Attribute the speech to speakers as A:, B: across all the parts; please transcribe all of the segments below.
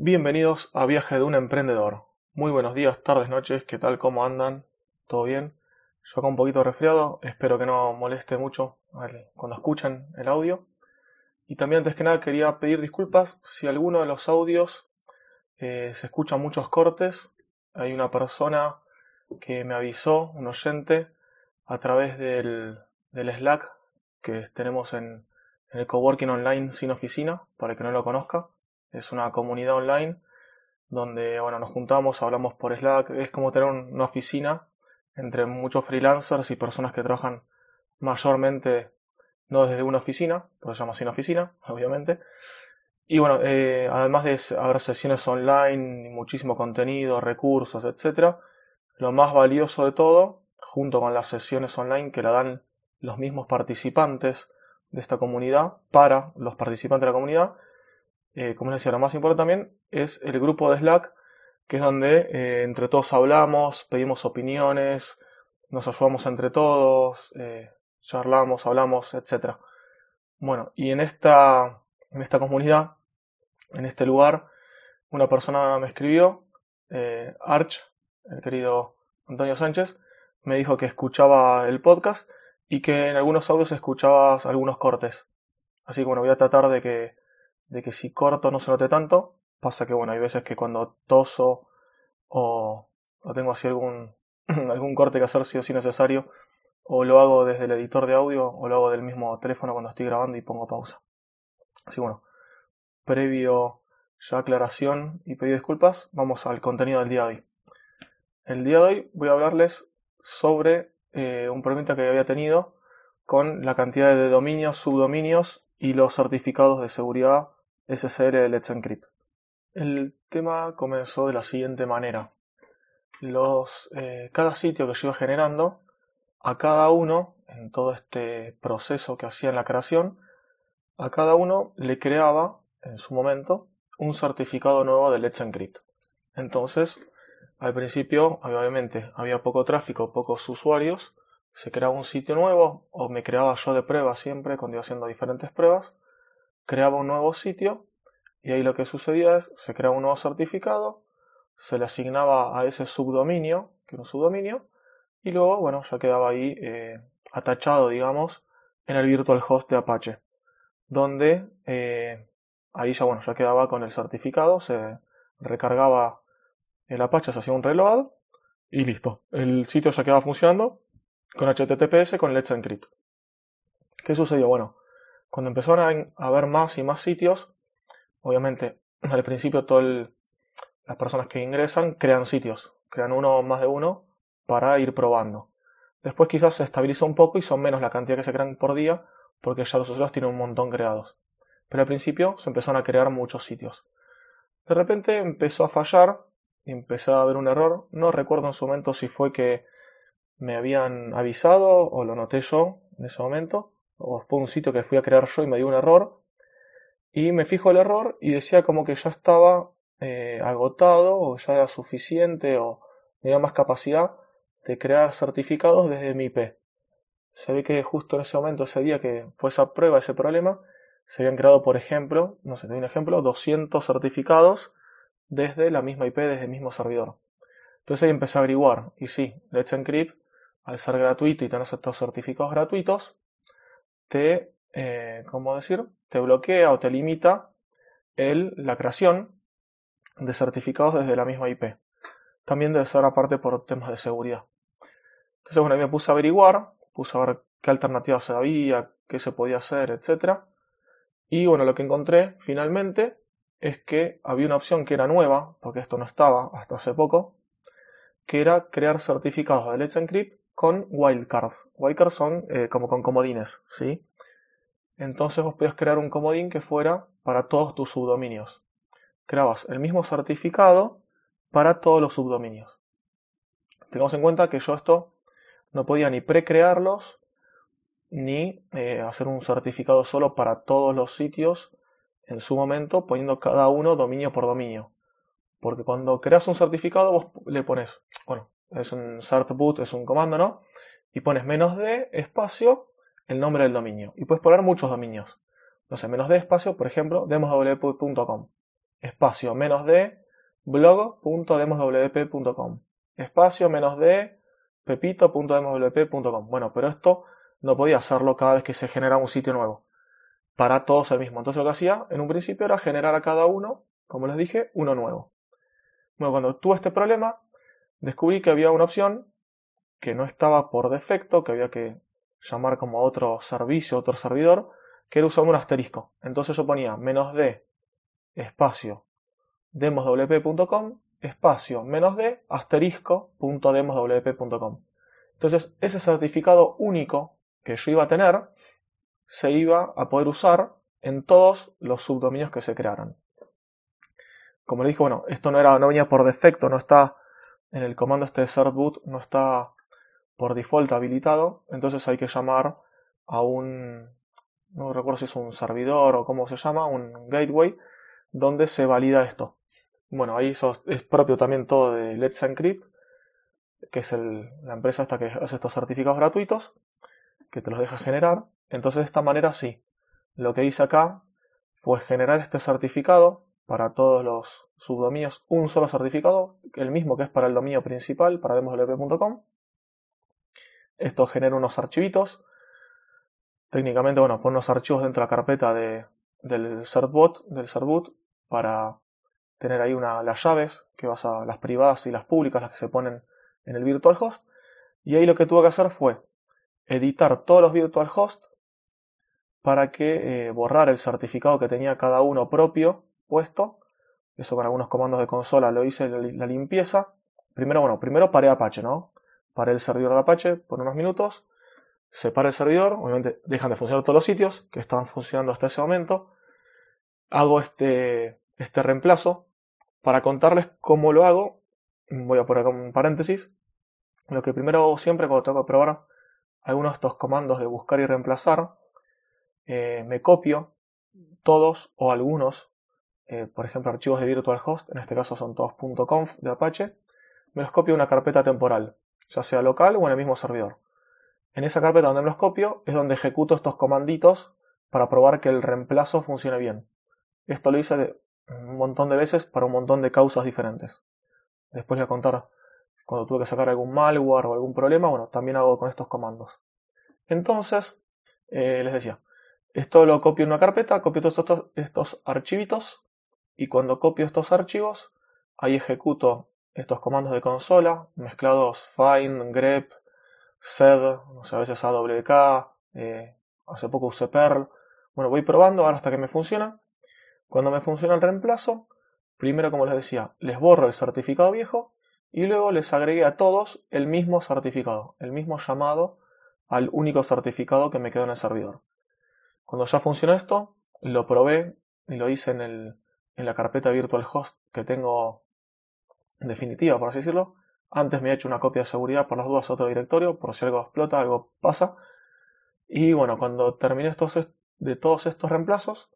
A: Bienvenidos a Viaje de un Emprendedor. Muy buenos días, tardes, noches, ¿qué tal? ¿Cómo andan? ¿Todo bien? Yo acá un poquito resfriado, espero que no moleste mucho cuando escuchen el audio. Y también antes que nada quería pedir disculpas si alguno de los audios eh, se escuchan muchos cortes. Hay una persona que me avisó, un oyente, a través del, Slack que tenemos en, en el coworking online sin oficina, para el que no lo conozca. Es una comunidad online donde bueno, nos juntamos, hablamos por Slack. Es como tener una oficina entre muchos freelancers y personas que trabajan mayormente no desde una oficina, por eso se llama sin oficina, obviamente. Y bueno, eh, además de haber sesiones online, muchísimo contenido, recursos, etc., lo más valioso de todo, junto con las sesiones online que la dan los mismos participantes de esta comunidad para los participantes de la comunidad, eh, como les decía, lo más importante también es el grupo de Slack, que es donde eh, entre todos hablamos, pedimos opiniones, nos ayudamos entre todos, eh, charlamos, hablamos, etc. Bueno, y en esta, en esta comunidad, en este lugar, una persona me escribió, Arch, el querido Antonio Sánchez, me dijo que escuchaba el podcast y que en algunos audios escuchabas algunos cortes. Así que bueno, voy a tratar de que de que si corto no se note tanto. Pasa que bueno, hay veces que cuando toso o, tengo así algún, algún corte que hacer si o si necesario, o lo hago desde el editor de audio o lo hago del mismo teléfono cuando estoy grabando y pongo pausa. Así bueno, previo ya aclaración y pedido disculpas, vamos al contenido del día de hoy. El día de hoy voy a hablarles sobre eh, un problema que había tenido con la cantidad de dominios, subdominios y los certificados de seguridad SSL de Let's Encrypt. El tema comenzó de la siguiente manera. Los, eh, cada sitio que yo iba generando, a cada uno, en todo este proceso que hacía en la creación, a cada uno le creaba, en su momento, un certificado nuevo de Let's Encrypt. Entonces, al principio, obviamente, había poco tráfico, pocos usuarios, se creaba un sitio nuevo, o me creaba yo de prueba siempre, cuando iba haciendo diferentes pruebas, creaba un nuevo sitio y ahí lo que sucedía es se creaba un nuevo certificado, se le asignaba a ese subdominio, que era un subdominio, y luego, bueno, ya quedaba ahí eh, atachado, digamos, en el virtual host de Apache, donde eh, ahí ya, bueno, ya quedaba con el certificado, se recargaba el Apache, se hacía un reload y listo. El sitio ya quedaba funcionando con HTTPS con Let's Encrypt. ¿Qué sucedió? Bueno, cuando empezaron a haber más y más sitios, obviamente al principio todas las personas que ingresan crean sitios, crean uno o más de uno para ir probando. Después quizás se estabiliza un poco y son menos la cantidad que se crean por día porque ya los usuarios tienen un montón creados. Pero al principio se empezaron a crear muchos sitios. De repente empezó a fallar empezó a haber un error. No recuerdo en su momento si fue que me habían avisado o lo noté yo en ese momento o fue un sitio que fui a crear yo y me dio un error, y me fijo el error y decía como que ya estaba eh, agotado o ya era suficiente o tenía más capacidad de crear certificados desde mi IP. Se ve que justo en ese momento, ese día que fue esa prueba, ese problema, se habían creado, por ejemplo, no sé, te doy un ejemplo, 200 certificados desde la misma IP, desde el mismo servidor. Entonces ahí empecé a averiguar. Y sí, Let's Encrypt, al ser gratuito y tener estos certificados gratuitos, te, eh, ¿cómo decir? Te bloquea o te limita el, la creación de certificados desde la misma IP. También debe ser aparte por temas de seguridad. Entonces, bueno, me puse a averiguar, puse a ver qué alternativas había, qué se podía hacer, etc. Y bueno, lo que encontré finalmente es que había una opción que era nueva, porque esto no estaba hasta hace poco, que era crear certificados de Let's Encrypt con wildcards. Wildcards son eh, como con comodines, ¿sí? Entonces vos podías crear un comodín que fuera para todos tus subdominios. Creabas el mismo certificado para todos los subdominios. Tengamos en cuenta que yo esto no podía ni precrearlos ni eh, hacer un certificado solo para todos los sitios en su momento poniendo cada uno dominio por dominio. Porque cuando creas un certificado vos le pones, bueno, es un certboot, es un comando, ¿no? Y pones menos de espacio el nombre del dominio. Y puedes poner muchos dominios. Sé, menos de espacio, por ejemplo, demosw.com. espacio menos de blog.demoswp.com espacio menos de pepito.demoswp.com. Bueno, pero esto no podía hacerlo cada vez que se generaba un sitio nuevo. Para todos el mismo. Entonces lo que hacía en un principio era generar a cada uno, como les dije, uno nuevo. Bueno, cuando tuve este problema, descubrí que había una opción que no estaba por defecto, que había que llamar como otro servicio, otro servidor, que era usando un asterisco. Entonces yo ponía menos d espacio demoswp.com espacio menos d asterisco.demoswp.com. Entonces ese certificado único que yo iba a tener se iba a poder usar en todos los subdominios que se crearan. Como le dije, bueno, esto no era, no venía por defecto, no está en el comando este de no está por default habilitado, entonces hay que llamar a un, no recuerdo si es un servidor o cómo se llama, un gateway, donde se valida esto. Bueno, ahí es propio también todo de Let's Encrypt, que es la empresa esta que hace estos certificados gratuitos, que te los deja generar. Entonces de esta manera sí, lo que hice acá fue generar este certificado para todos los subdominios, un solo certificado, el mismo que es para el dominio principal, para demoslp.com. Esto genera unos archivitos. Técnicamente, bueno, pone unos archivos dentro de la carpeta de, del certbot, del certboot, para tener ahí una, las llaves, que vas a las privadas y las públicas, las que se ponen en el virtual host. Y ahí lo que tuve que hacer fue editar todos los virtual host para que eh, borrar el certificado que tenía cada uno propio puesto. Eso con algunos comandos de consola lo hice la, limpieza. Primero, bueno, primero paré Apache, ¿no? Paré el servidor de Apache por unos minutos. Separa el servidor. Obviamente dejan de funcionar todos los sitios que estaban funcionando hasta ese momento. Hago este, este reemplazo. Para contarles cómo lo hago, voy a poner un paréntesis. Lo que primero hago siempre cuando tengo que probar algunos de estos comandos de buscar y reemplazar, eh, me copio todos o algunos, eh, por ejemplo archivos de virtual host, en este caso son todos .conf de Apache, me los copio en una carpeta temporal, ya sea local o en el mismo servidor. En esa carpeta donde me los copio es donde ejecuto estos comanditos para probar que el reemplazo funcione bien. Esto lo hice un montón de veces para un montón de causas diferentes. Después voy a contar cuando tuve que sacar algún malware o algún problema, bueno, también hago con estos comandos. Entonces, eh, les decía, esto lo copio en una carpeta, copio todos estos, estos archivitos y cuando copio estos archivos, ahí ejecuto estos comandos de consola, mezclados find, grep, sed, no sé, a veces awk, eh, hace poco usé perl. Bueno, voy probando ahora hasta que me funciona. Cuando me funciona el reemplazo, primero como les decía, les borro el certificado viejo y luego les agregué a todos el mismo certificado, el mismo llamado al único certificado que me quedó en el servidor. Cuando ya funcionó esto, lo probé y lo hice en, el, en la carpeta virtual host que tengo en definitiva, por así decirlo. Antes me he hecho una copia de seguridad por las dudas a otro directorio, por si algo explota, algo pasa. Y bueno, cuando terminé estos, de todos estos reemplazos,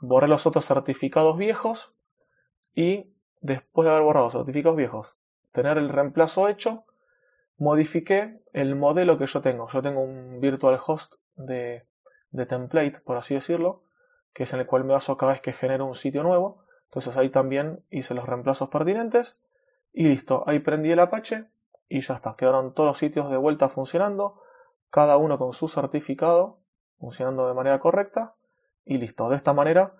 A: borré los otros certificados viejos y después de haber borrado los certificados viejos tener el reemplazo hecho, modifiqué el modelo que yo tengo. Yo tengo un virtual host de, de template, por así decirlo, que es en el cual me baso cada vez que genero un sitio nuevo. Entonces ahí también hice los reemplazos pertinentes y listo. Ahí prendí el Apache y ya está. Quedaron todos los sitios de vuelta funcionando, cada uno con su certificado, funcionando de manera correcta y listo. De esta manera,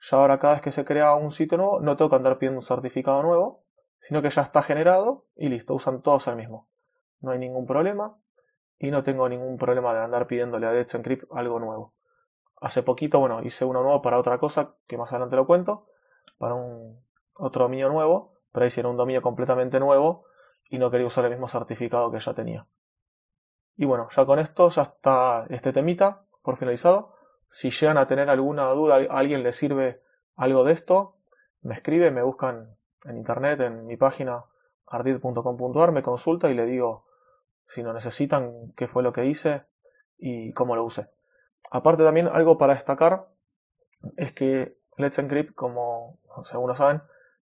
A: ya ahora cada vez que se crea un sitio nuevo, no tengo que andar pidiendo un certificado nuevo, sino que ya está generado y listo, usan todos el mismo. No hay ningún problema y no tengo ningún problema de andar pidiéndole a Let's algo nuevo. Hace poquito, bueno, hice uno nuevo para otra cosa que más adelante lo cuento, para un otro dominio nuevo, pero era un dominio completamente nuevo y no quería usar el mismo certificado que ya tenía. Y bueno, ya con esto ya está este temita por finalizado. Si llegan a tener alguna duda, alguien le sirve algo de esto, me escribe, me buscan en internet, en mi página ardid.com.ar, me consulta y le digo si lo necesitan, qué fue lo que hice y cómo lo usé. Aparte también algo para destacar es que Let's Encrypt, como algunos saben,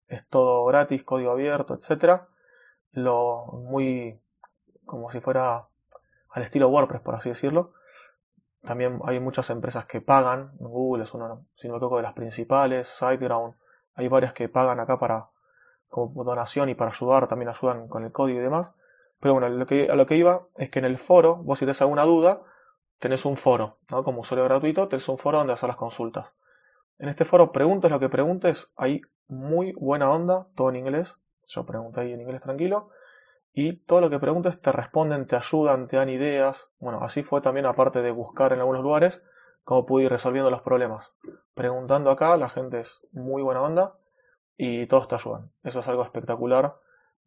A: es todo gratis, código abierto, etc. Lo muy como si fuera al estilo WordPress, por así decirlo. También hay muchas empresas que pagan, Google es una, si no me de las principales, SiteGround, Hay varias que pagan acá para como donación y para ayudar, también ayudan con el código y demás. Pero bueno, lo que, a lo que iba es que en el foro, vos si tenés alguna duda, tenés un foro, ¿no? Como usuario gratuito, tenés un foro donde hacer las consultas. En este foro, preguntes lo que preguntes, hay muy buena onda, todo en inglés. Yo pregunté ahí en inglés tranquilo. Y todo lo que preguntes te responden, te ayudan, te dan ideas. Bueno, así fue también, aparte de buscar en algunos lugares, cómo pude ir resolviendo los problemas. Preguntando acá, la gente es muy buena onda y todos te ayudan. Eso es algo espectacular.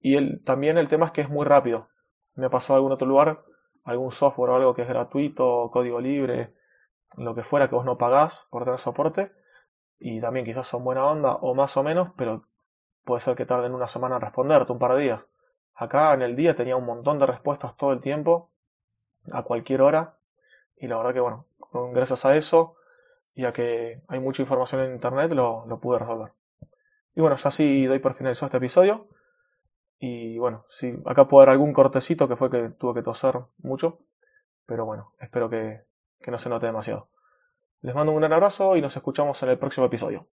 A: Y el, también el tema es que es muy rápido. Me pasado en algún otro lugar, algún software o algo que es gratuito, código libre, lo que fuera que vos no pagás por tener soporte. Y también quizás son buena onda o más o menos, pero puede ser que tarden una semana en responderte, un par de días. Acá en el día tenía un montón de respuestas todo el tiempo, a cualquier hora. Y la verdad que bueno, gracias a eso y a que hay mucha información en internet lo, pude resolver. Y bueno, ya así doy por finalizado este episodio. Y bueno, sí, acá puede haber algún cortecito que fue que tuve que toser mucho. Pero bueno, espero que, que no se note demasiado. Les mando un gran abrazo y nos escuchamos en el próximo episodio.